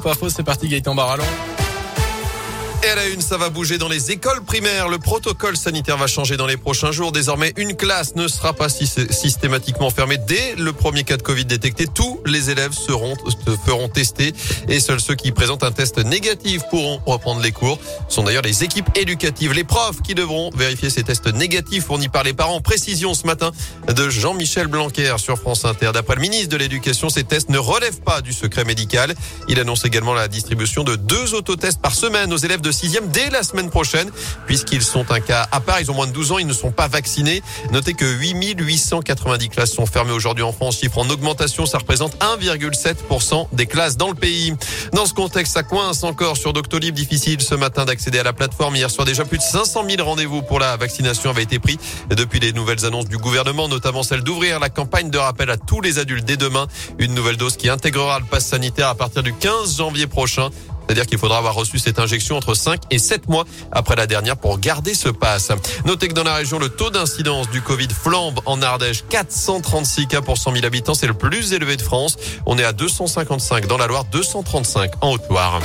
Pas faux, c'est parti Gaëtan Barallon. Et à la une, ça va bouger dans les écoles primaires. Le protocole sanitaire va changer dans les prochains jours. Désormais, une classe ne sera pas systématiquement fermée. Dès le premier cas de Covid détecté, tous les élèves seront, se feront tester et seuls ceux qui présentent un test négatif pourront reprendre les cours. Ce sont d'ailleurs les équipes éducatives, les profs qui devront vérifier ces tests négatifs fournis par les parents. Précision ce matin de Jean-Michel Blanquer sur France Inter. D'après le ministre de l'Éducation, ces tests ne relèvent pas du secret médical. Il annonce également la distribution de deux autotests par semaine aux élèves de de sixième dès la semaine prochaine, puisqu'ils sont un cas à part. Ils ont moins de 12 ans, ils ne sont pas vaccinés. Notez que 8890 classes sont fermées aujourd'hui en France. Chiffre en augmentation, ça représente 1,7% des classes dans le pays. Dans ce contexte, ça coince encore sur Doctolib. Difficile ce matin d'accéder à la plateforme. Hier soir, déjà plus de 500 000 rendez-vous pour la vaccination avaient été pris depuis les nouvelles annonces du gouvernement, notamment celle d'ouvrir la campagne de rappel à tous les adultes dès demain. Une nouvelle dose qui intégrera le pass sanitaire à partir du 15 janvier prochain. C'est-à-dire qu'il faudra avoir reçu cette injection entre 5 et 7 mois après la dernière pour garder ce pass. Notez que dans la région, le taux d'incidence du Covid flambe en Ardèche. 436 cas pour 100 000 habitants. C'est le plus élevé de France. On est à 255 dans la Loire, 235 en Haute-Loire.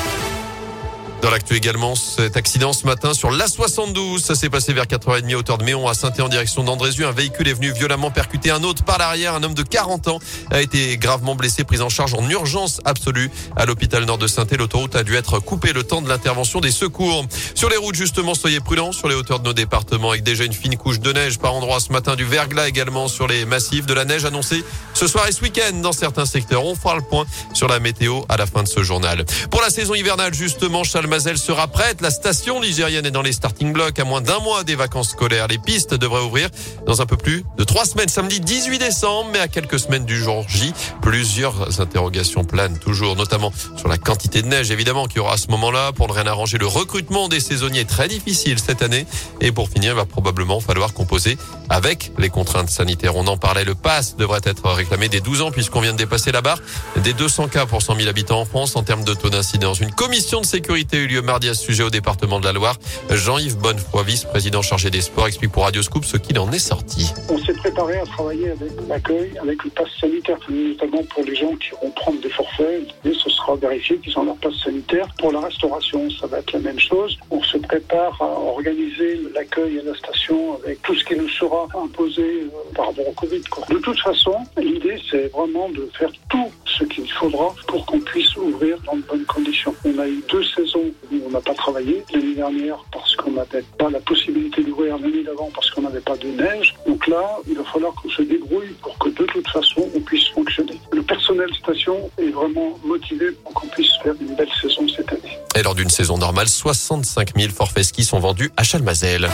Dans l'actu également, cet accident ce matin sur l'A72, ça s'est passé vers 4h30 hauteur de Méon à saint en direction d'Andrézieux. Un véhicule est venu violemment percuter un autre par l'arrière. Un homme de 40 ans a été gravement blessé, pris en charge en urgence absolue à l'hôpital nord de saint L'autoroute a dû être coupée le temps de l'intervention des secours. Sur les routes, justement, soyez prudents sur les hauteurs de nos départements avec déjà une fine couche de neige par endroits ce matin, du verglas également sur les massifs, de la neige annoncée ce soir et ce week-end dans certains secteurs. On fera le point sur la météo à la fin de ce journal. Pour la saison hivernale, justement, Chalma Mazel sera prête. La station ligérienne est dans les starting blocks à moins d'un mois des vacances scolaires. Les pistes devraient ouvrir dans un peu plus de trois semaines, samedi 18 décembre, mais à quelques semaines du jour J. Plusieurs interrogations planent toujours, notamment sur la quantité de neige, évidemment, qu'il y aura à ce moment-là. Pour ne rien arranger, le recrutement des saisonniers est très difficile cette année. Et pour finir, il va probablement falloir composer avec les contraintes sanitaires. On en parlait, le pass devrait être réclamé dès 12 ans puisqu'on vient de dépasser la barre des 200 cas pour 100 000 habitants en France en termes de taux d'incidence. Une commission de sécurité eu lieu mardi à ce sujet au département de la Loire. Jean-Yves Bonnefoy, vice-président chargé des sports, explique pour Radio Scoop ce qu'il en est sorti. On s'est préparé à travailler avec l'accueil, avec le pass sanitaire, notamment pour les gens qui vont prendre des forfaits. Et ce sera vérifié qu'ils ont leur passe sanitaire. Pour la restauration, ça va être la même chose. On se prépare à organiser l'accueil à la station avec tout ce qui nous sera imposé euh, par rapport au Covid. De toute façon, l'idée, c'est vraiment de faire tout ce qu'il faudra pour qu'on puisse ouvrir dans de bonnes conditions. On a eu deux saisons où on n'a pas travaillé. L'année dernière parce qu'on n'avait pas la possibilité d'ouvrir l'année d'avant parce qu'on n'avait pas de neige. Donc là, il va falloir qu'on se débrouille pour que de toute façon, on puisse fonctionner. Le personnel station est vraiment motivé pour qu'on puisse faire une belle saison cette année. Et lors d'une saison normale, 65 000 forfaits ski sont vendus à Chalmazel.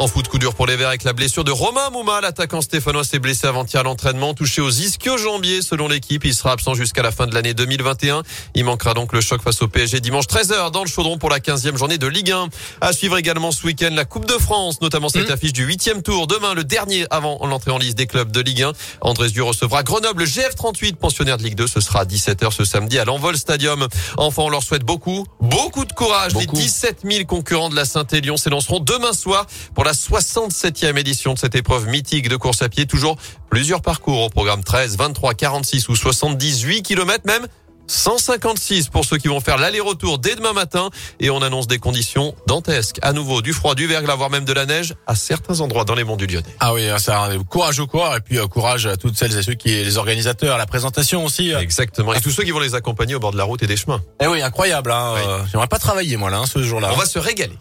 En foot, coup dur pour les Verts avec la blessure de Romain Mouma. L'attaquant stéphanois s'est blessé avant-hier à l'entraînement, touché aux ischio-jambiers selon l'équipe. Il sera absent jusqu'à la fin de l'année 2021. Il manquera donc le choc face au PSG dimanche 13h dans le chaudron pour la 15e journée de Ligue 1. À suivre également ce week-end la Coupe de France, notamment cette mmh. affiche du 8e tour. Demain, le dernier avant l'entrée en liste des clubs de Ligue 1. Andrés Dieu recevra Grenoble, GF38, pensionnaire de Ligue 2. Ce sera à 17h ce samedi à l'Envol Stadium. Enfin, on leur souhaite beaucoup, beaucoup de courage. Les 17 000 concurrents de la Saint-Élion s'élanceront demain soir pour la la 67e édition de cette épreuve mythique de course à pied. Toujours plusieurs parcours au programme 13, 23, 46 ou 78 km même. 156 pour ceux qui vont faire l'aller-retour dès demain matin et on annonce des conditions dantesques. À nouveau du froid, du verglas, voire même de la neige à certains endroits dans les monts du Lyonnais. Ah oui, ça courage au corps et puis euh, courage à toutes celles et ceux qui les organisateurs, la présentation aussi. Euh. Exactement. Et tous ceux qui vont les accompagner au bord de la route et des chemins. Eh oui, incroyable hein. Euh, j'aimerais pas travailler moi là hein, ce jour-là. On va se régaler.